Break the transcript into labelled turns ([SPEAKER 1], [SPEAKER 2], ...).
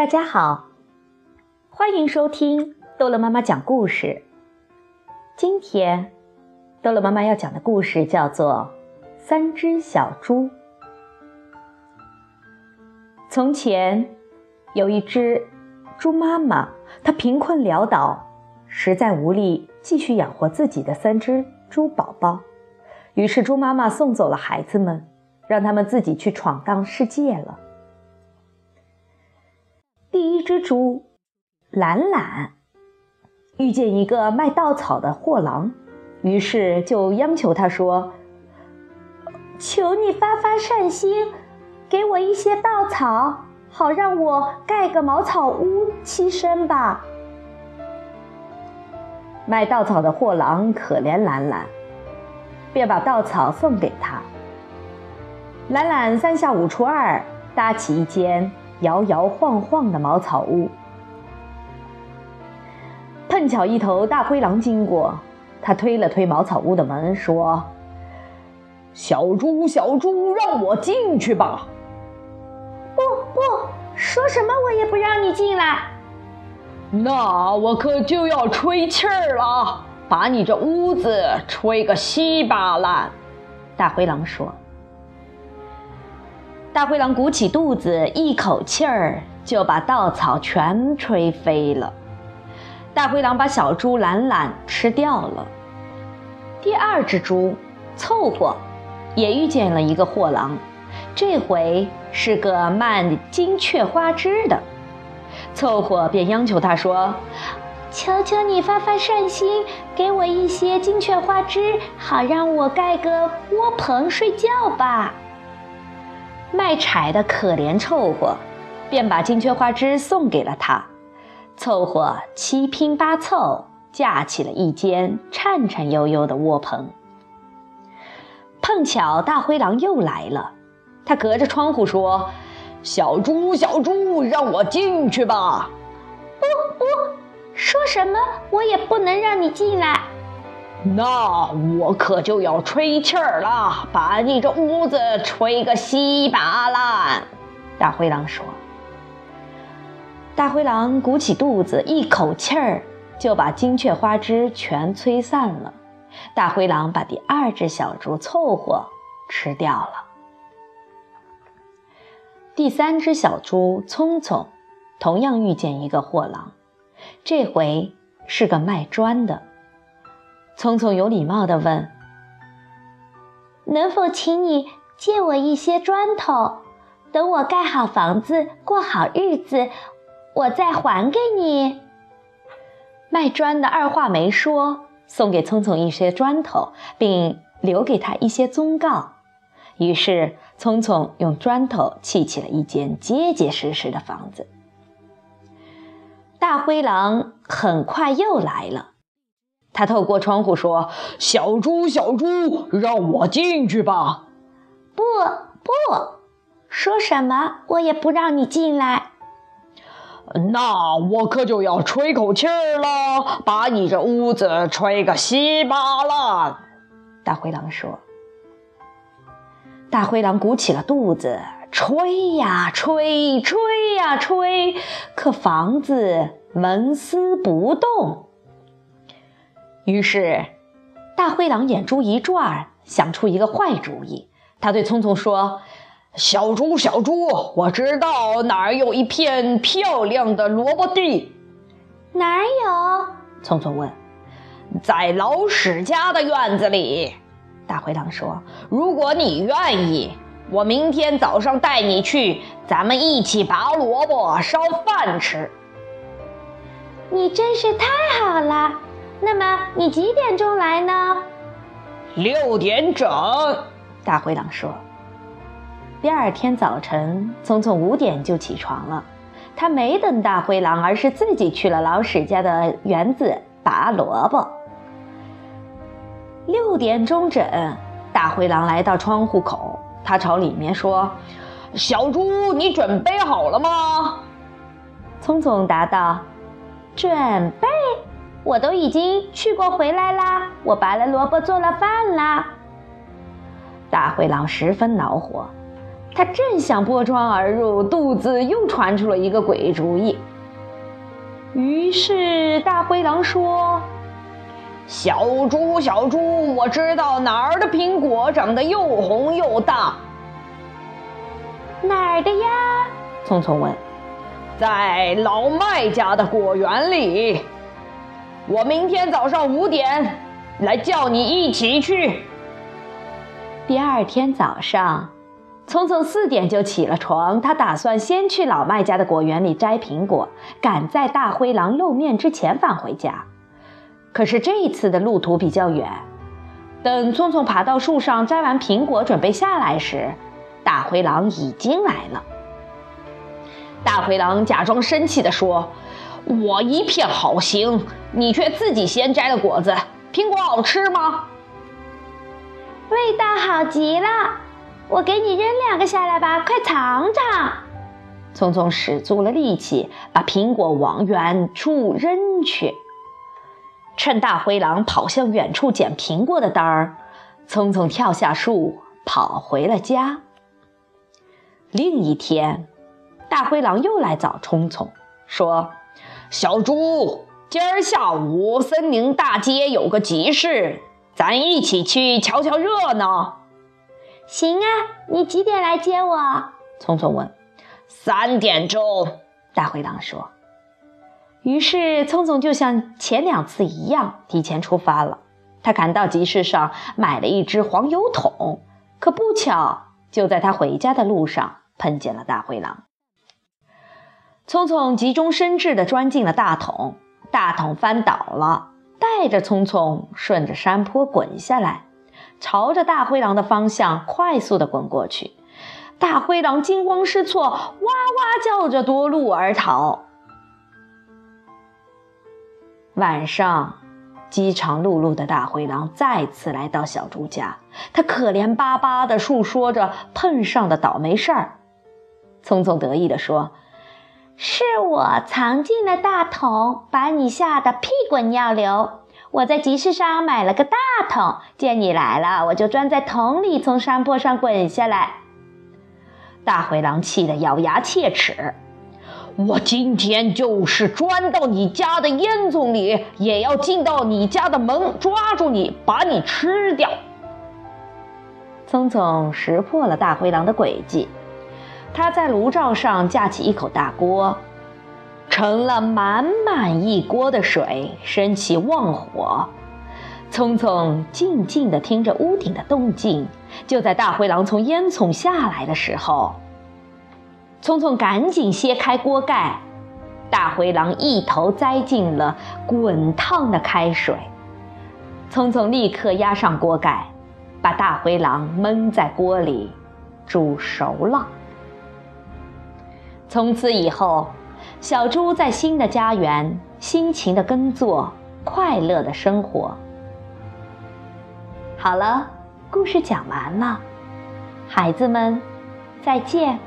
[SPEAKER 1] 大家好，欢迎收听逗乐妈妈讲故事。今天，逗乐妈妈要讲的故事叫做《三只小猪》。从前，有一只猪妈妈，她贫困潦倒，实在无力继续养活自己的三只猪宝宝，于是猪妈妈送走了孩子们，让他们自己去闯荡世界了。第一只猪懒懒遇见一个卖稻草的货郎，于是就央求他说：“求你发发善心，给我一些稻草，好让我盖个茅草屋栖身吧。”卖稻草的货郎可怜懒懒，便把稻草送给他。懒懒三下五除二搭起一间。摇摇晃晃的茅草屋，碰巧一头大灰狼经过，他推了推茅草屋的门，说：“小猪，小猪，让我进去吧！”“
[SPEAKER 2] 不不，说什么我也不让你进来。”“
[SPEAKER 3] 那我可就要吹气儿了，把你这屋子吹个稀巴烂。”
[SPEAKER 1] 大灰狼说。大灰狼鼓起肚子，一口气儿就把稻草全吹飞了。大灰狼把小猪懒懒吃掉了。第二只猪凑合，也遇见了一个货郎，这回是个卖金雀花枝的。凑合便央求他说：“
[SPEAKER 2] 求求你发发善心，给我一些金雀花枝，好让我盖个窝棚睡觉吧。”
[SPEAKER 1] 卖柴的可怜凑合，便把金雀花枝送给了他。凑合七拼八凑，架起了一间颤颤悠悠的窝棚。碰巧大灰狼又来了，他隔着窗户说：“
[SPEAKER 3] 小猪，小猪，让我进去吧！”“
[SPEAKER 2] 不不，说什么我也不能让你进来。”
[SPEAKER 3] 那我可就要吹气儿了，把你这屋子吹个稀巴烂。”
[SPEAKER 1] 大灰狼说。大灰狼鼓起肚子，一口气儿就把金雀花枝全吹散了。大灰狼把第二只小猪凑合吃掉了。第三只小猪聪聪，同样遇见一个货郎，这回是个卖砖的。聪聪有礼貌地问：“
[SPEAKER 2] 能否请你借我一些砖头？等我盖好房子、过好日子，我再还给你。”
[SPEAKER 1] 卖砖的二话没说，送给聪聪一些砖头，并留给他一些忠告。于是，聪聪用砖头砌起了一间结结实实的房子。大灰狼很快又来了。他透过窗户说：“
[SPEAKER 3] 小猪，小猪，让我进去吧！”“
[SPEAKER 2] 不不，说什么我也不让你进来。”“
[SPEAKER 3] 那我可就要吹口气儿了，把你这屋子吹个稀巴烂。”
[SPEAKER 1] 大灰狼说。大灰狼鼓起了肚子，吹呀吹，吹呀吹，可房子纹丝不动。于是，大灰狼眼珠一转，想出一个坏主意。他对聪聪说：“
[SPEAKER 3] 小猪，小猪，我知道哪儿有一片漂亮的萝卜地。”“
[SPEAKER 2] 哪儿有？”
[SPEAKER 1] 聪聪问。
[SPEAKER 3] “在老史家的院子里。”
[SPEAKER 1] 大灰狼说。
[SPEAKER 3] “如果你愿意，我明天早上带你去，咱们一起拔萝卜烧饭吃。”“
[SPEAKER 2] 你真是太好了。”那么你几点钟来呢？
[SPEAKER 3] 六点整。
[SPEAKER 1] 大灰狼说。第二天早晨，聪聪五点就起床了。他没等大灰狼，而是自己去了老史家的园子拔萝卜。六点钟整，大灰狼来到窗户口，他朝里面说：“
[SPEAKER 3] 小猪，你准备好了吗？”
[SPEAKER 1] 聪聪答道：“
[SPEAKER 2] 准备。”我都已经去过回来啦，我拔了萝卜做了饭啦。
[SPEAKER 1] 大灰狼十分恼火，他正想破窗而入，肚子又传出了一个鬼主意。于是大灰狼说：“
[SPEAKER 3] 小猪，小猪，我知道哪儿的苹果长得又红又大。
[SPEAKER 2] 哪儿的呀？”
[SPEAKER 1] 聪聪问。
[SPEAKER 3] “在老麦家的果园里。我明天早上五点来叫你一起去。”
[SPEAKER 1] 第二天早上。聪聪四点就起了床，他打算先去老麦家的果园里摘苹果，赶在大灰狼露面之前返回家。可是这一次的路途比较远，等聪聪爬到树上摘完苹果准备下来时，大灰狼已经来了。大灰狼假装生气地说：“我一片好心，你却自己先摘了果子，苹果好吃吗？
[SPEAKER 2] 味道好极了。”我给你扔两个下来吧，快尝尝！
[SPEAKER 1] 聪聪使足了力气，把苹果往远处扔去。趁大灰狼跑向远处捡苹果的当儿，聪聪跳下树，跑回了家。另一天，大灰狼又来找聪聪，说：“
[SPEAKER 3] 小猪，今儿下午森林大街有个集市，咱一起去瞧瞧热闹。”
[SPEAKER 2] 行啊，你几点来接我？
[SPEAKER 1] 聪聪问。
[SPEAKER 3] 三点钟，
[SPEAKER 1] 大灰狼说。于是聪聪就像前两次一样提前出发了。他赶到集市上买了一只黄油桶，可不巧，就在他回家的路上碰见了大灰狼。聪聪急中生智地钻进了大桶，大桶翻倒了，带着聪聪顺着山坡滚下来。朝着大灰狼的方向快速地滚过去，大灰狼惊慌失措，哇哇叫着夺路而逃。晚上，饥肠辘辘的大灰狼再次来到小猪家，他可怜巴巴地述说着碰上的倒霉事儿。聪聪得意地说：“
[SPEAKER 2] 是我藏进了大桶，把你吓得屁滚尿流。”我在集市上买了个大桶，见你来了，我就钻在桶里，从山坡上滚下来。
[SPEAKER 1] 大灰狼气得咬牙切齿：“
[SPEAKER 3] 我今天就是钻到你家的烟囱里，也要进到你家的门，抓住你，把你吃掉！”
[SPEAKER 1] 聪聪识破了大灰狼的诡计，他在炉灶上架起一口大锅。盛了满满一锅的水，升起旺火。聪聪静静地听着屋顶的动静。就在大灰狼从烟囱下来的时候，聪聪赶紧掀开锅盖，大灰狼一头栽进了滚烫的开水。聪聪立刻压上锅盖，把大灰狼焖在锅里煮熟了。从此以后。小猪在新的家园辛勤的耕作，快乐的生活。好了，故事讲完了，孩子们，再见。